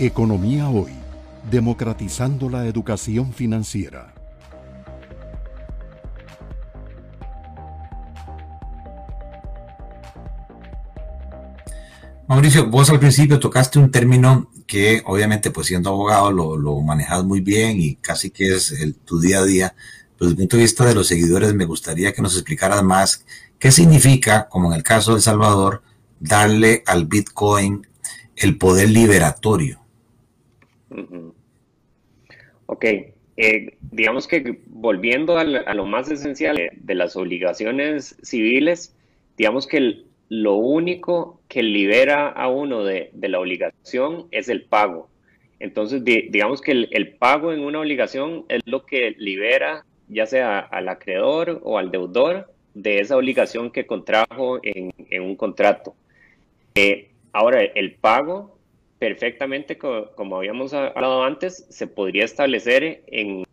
Economía Hoy, democratizando la educación financiera. Mauricio, vos al principio tocaste un término que obviamente pues siendo abogado lo, lo manejas muy bien y casi que es tu día a día. Pero desde el punto de vista de los seguidores me gustaría que nos explicaras más qué significa, como en el caso de El Salvador, darle al Bitcoin el poder liberatorio. Ok, eh, digamos que volviendo a, lo más esencial de, las obligaciones civiles, digamos que lo único que libera a uno de, la obligación es el pago. Entonces, digamos que el, pago en una obligación es lo que libera ya sea al acreedor o al deudor de esa obligación que contrajo en, un contrato. Eh, ahora, el pago perfectamente, como, habíamos hablado antes, se podría establecer en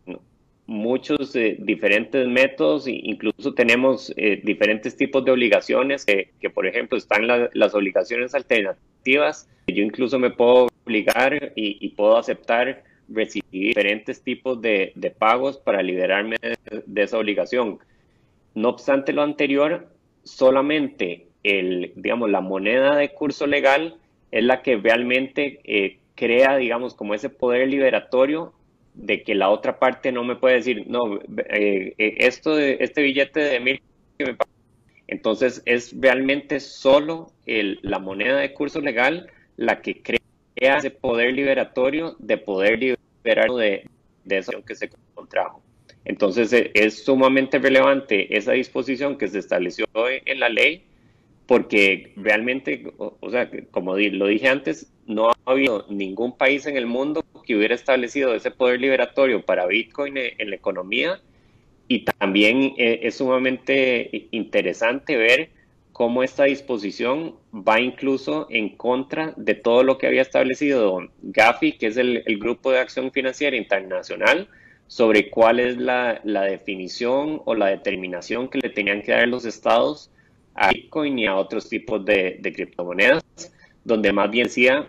muchos eh, diferentes métodos, incluso tenemos eh, diferentes tipos de obligaciones, que, por ejemplo están las obligaciones alternativas, yo incluso me puedo obligar y, puedo aceptar recibir diferentes tipos de, pagos para liberarme de, esa obligación. No obstante lo anterior, solamente el, digamos, la moneda de curso legal es la que realmente eh, crea, digamos, como ese poder liberatorio de que la otra parte no me puede decir, no, eh, eh, esto de, este billete de mil que me Entonces es realmente solo la moneda de curso legal la que crea ese poder liberatorio de poder liberar de, de esa que se contrajo. Entonces es sumamente relevante esa disposición que se estableció en la ley porque realmente, o, sea, como lo dije antes, no ha habido ningún país en el mundo que hubiera establecido ese poder liberatorio para Bitcoin en la economía. Y también eh, es sumamente interesante ver cómo esta disposición va incluso en contra de todo lo que había establecido Gafi, que es el, Grupo de Acción Financiera Internacional, sobre cuál es la, la definición o la determinación que le tenían que dar los estados a Bitcoin y a otros tipos de, criptomonedas, donde más bien decía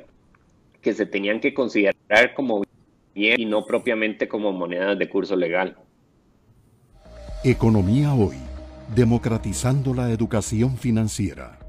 que se tenían que considerar como bien y no propiamente como monedas de curso legal. Economía hoy, democratizando la educación financiera.